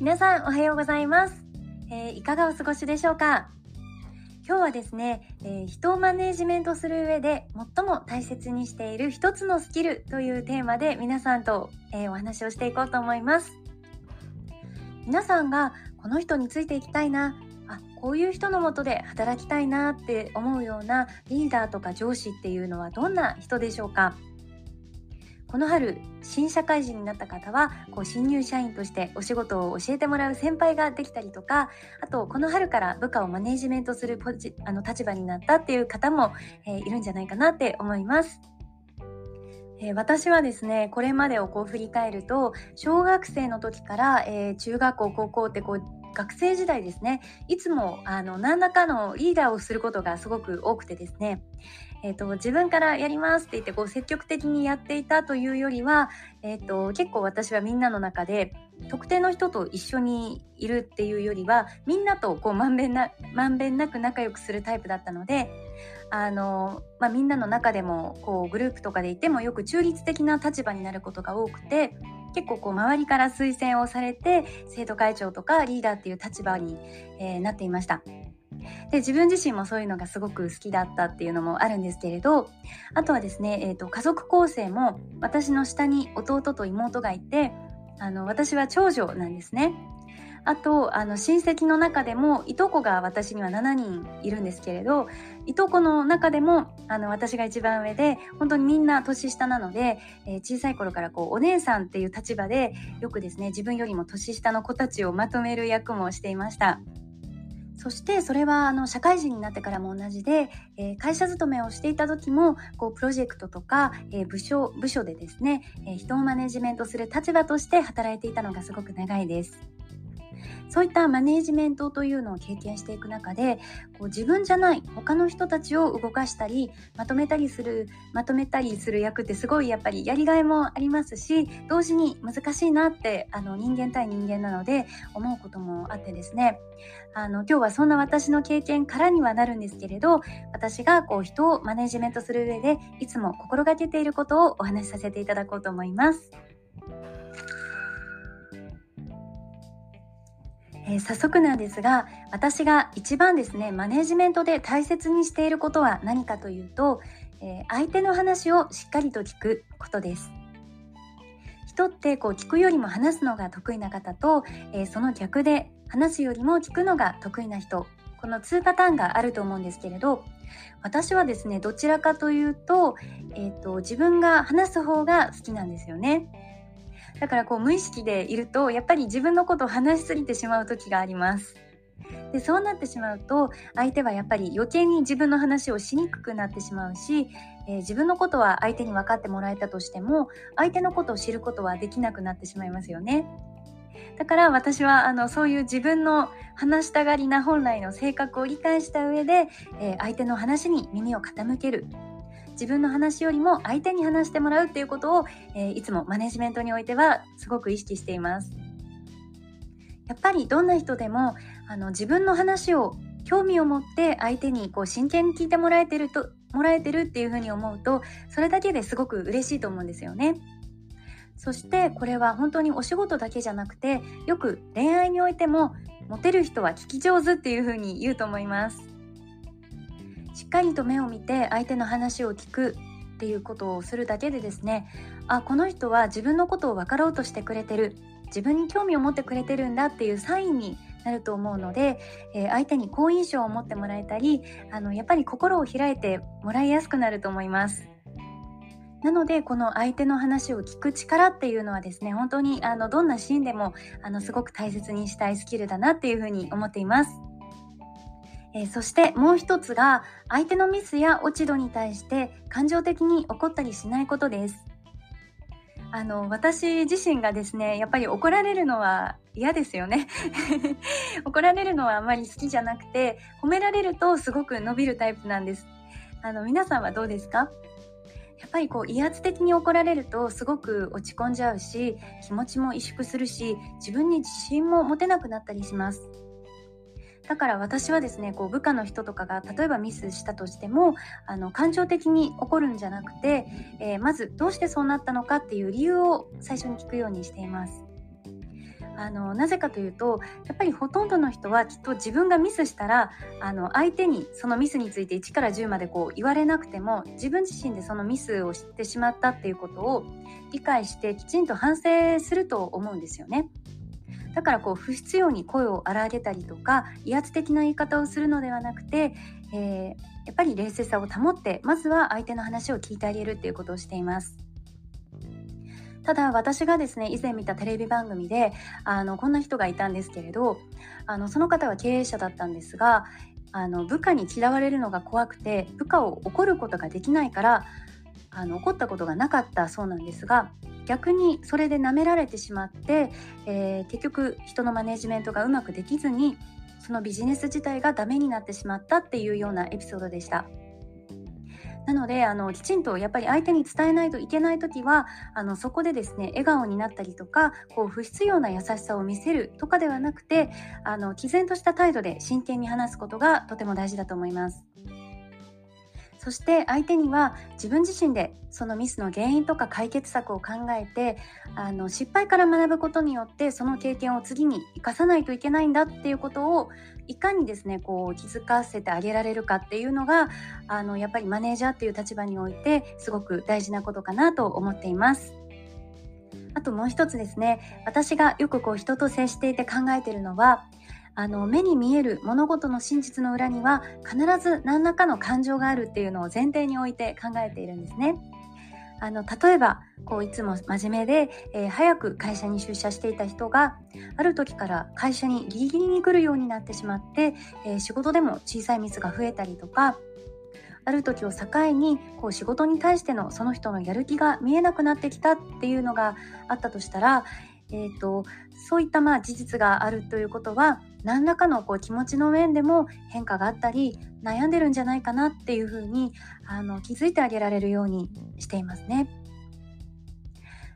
皆さんおはようございます、えー、いかがお過ごしでしょうか？今日はですね、えー、人をマネージメントする上で最も大切にしている一つのスキルというテーマで皆さんと、えー、お話をしていこうと思います。皆さんがこの人についていきたいなあこういう人のもとで働きたいなって思うようなリーダーとか上司っていうのはどんな人でしょうか？この春新社会人になった方はこう新入社員としてお仕事を教えてもらう先輩ができたりとかあとこの春から部下をマネジメントするポジあの立場になったっていう方も、えー、いるんじゃないかなって思います。私はですねこれまでをこう振り返ると小学生の時から、えー、中学校高校ってこう学生時代ですねいつもあの何らかのリーダーをすることがすごく多くてですねえーと、自分からやりますって言ってこう積極的にやっていたというよりは、えーと、結構私はみんなの中で特定の人と一緒にいるっていうよりはみんなとこうまんべんなまんべんなく仲良くするタイプだったのであの、まあ、みんなの中でもこうグループとかでいてもよく中立的な立場になることが多くて結構こう周りから推薦をされて生徒会長とかリーダーっていう立場に、えー、なっていました。で自分自身もそういうのがすごく好きだったっていうのもあるんですけれどあとはですね、えーと、家族構成も私の下に弟と妹がいてあの私は長女なんですね。あとあの親戚の中でもいとこが私には7人いるんですけれどいとこの中でもあの私が一番上で本当にみんな年下なので、えー、小さい頃からこうお姉さんっていう立場でよくですね自分よりも年下の子たちをまとめる役もしていました。そしてそれはあの社会人になってからも同じで、えー、会社勤めをしていた時もこうプロジェクトとか、えー、部署部署でですね、えー、人をマネジメントする立場として働いていたのがすごく長いです。そういったマネージメントというのを経験していく中でこう自分じゃない他の人たちを動かしたりまとめたりするまとめたりする役ってすごいやっぱりやりがいもありますし同時に難しいなってあの人間対人間なので思うこともあってですねあの今日はそんな私の経験からにはなるんですけれど私がこう人をマネジメントする上でいつも心がけていることをお話しさせていただこうと思います。えー、早速なんですが私が一番ですねマネジメントで大切にしていることは何かというと、えー、相手の話をしっかりと聞くことです。人ってこう聞くよりも話すのが得意な方と、えー、その逆で話すよりも聞くのが得意な人。この2パターンがあると思うんですけれど私はですねどちらかというと,、えーと、自分が話す方が好きなんですよね。だからこう無意識でいるとやっぱり自分のことを話しすぎてしまう時がありますでそうなってしまうと相手はやっぱり余計に自分の話をしにくくなってしまうし、えー、自分のことは相手に分かってもらえたとしても相手のことを知ることはできなくなってしまいますよね。だから私はあのそういう自分の話したがりな本来の性格を理解した上で、えー、相手の話に耳を傾ける自分の話よりも相手に話してもらうっていうことを、えー、いつもマネジメントにおいてはすごく意識しています。やっぱりどんな人でもあの自分の話を興味を持って相手にこう真剣に聞いてもらえてるともらえてるっていうふうに思うとそれだけですごく嬉しいと思うんですよね。そしてこれは本当にお仕事だけじゃなくてよく恋愛においてもモテる人は聞き上手っていう風に言うと思いますしっかりと目を見て相手の話を聞くっていうことをするだけでですねあこの人は自分のことを分かろうとしてくれてる自分に興味を持ってくれてるんだっていうサインになると思うので、えー、相手に好印象を持ってもらえたりあのやっぱり心を開いてもらいやすくなると思います。なのでこの相手の話を聞く力っていうのはですね本当にあのどんなシーンでもあのすごく大切にしたいスキルだなっていうふうに思っています。えー、そしてもう一つが相手のミスや落ち度に対して感情的に怒ったりしないことです。あの私自身がですねやっぱり怒られるのは嫌ですよね。怒られるのはあまり好きじゃなくて褒められるとすごく伸びるタイプなんです。あの皆さんはどうですか？やっぱりこう威圧的に怒られるとすごく落ち込んじゃうし気持ちも萎縮するし自分に自信も持てなくなったりします。だから私はですねこう部下の人とかが例えばミスしたとしてもあの感情的に怒るんじゃなくて、えー、まずどうしてそうなったのかっていう理由を最初に聞くようにしていますあのなぜかというとやっぱりほとんどの人はきっと自分がミスしたらあの相手にそのミスについて1から10までこう言われなくても自分自身でそのミスを知ってしまったっていうことを理解してきちんと反省すると思うんですよね。だからこう不必要に声を荒げたりとか威圧的な言い方をするのではなくて、えー、やっぱり冷静さを保ってまずは相手の話を聞いてあげるっていうことをしています。ただ私がですね以前見たテレビ番組であのこんな人がいたんですけれどあのその方は経営者だったんですがあの部下に嫌われるのが怖くて部下を怒ることができないからあの怒ったことがなかったそうなんですが逆にそれで舐められてしまって、えー、結局人のマネジメントがうまくできずにそのビジネス自体がダメになってしまったっていうようなエピソードでした。なのであのきちんとやっぱり相手に伝えないといけない時はあのそこでですね笑顔になったりとかこう不必要な優しさを見せるとかではなくてあの毅然とした態度で真剣に話すことがとても大事だと思います。そして相手には自分自身でそのミスの原因とか解決策を考えてあの失敗から学ぶことによってその経験を次に生かさないといけないんだっていうことをいかにですねこう気づかせてあげられるかっていうのがあのやっぱりマネージャーっていう立場においてすごく大事なことかなと思っています。あともう一つですね私がよくこう人と接していて考えているのはあの目に見える物事の真実の裏には必ず何らかの感情があるっていうのを前提に置いて考えているんですね。あの例えばこういつも真面目で、えー、早く会社に出社していた人がある時から会社にギリギリに来るようになってしまって、えー、仕事でも小さいミスが増えたりとかある時を境にこう仕事に対してのその人のやる気が見えなくなってきたっていうのがあったとしたら、えーと、そういったまあ事実があるということは何らかのこう気持ちの面でも変化があったり悩んでるんじゃないかなっていうふうにあの気づいてあげられるようにしていますね。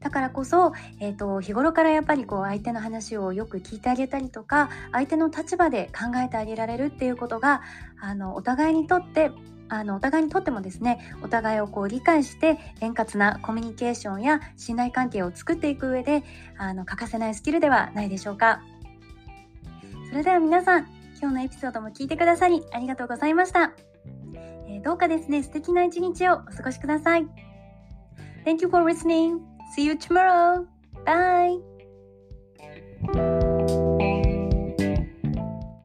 だからこそ、えーと、日頃からやっぱりこう相手の話をよく聞いてあげたりとか相手の立場で考えてあげられるっていうことがあのお互いにとってあのお互いにとってもですねお互いをこう理解して円滑なコミュニケーションや信頼関係を作っていく上であの欠かせないスキルではないでしょうかそれでは皆さん、今日のエピソードも聞いてくださりありがとうございました。えー、どうかですね、素敵な一日をお過ごしください。Thank you for listening. See you tomorrow. Bye.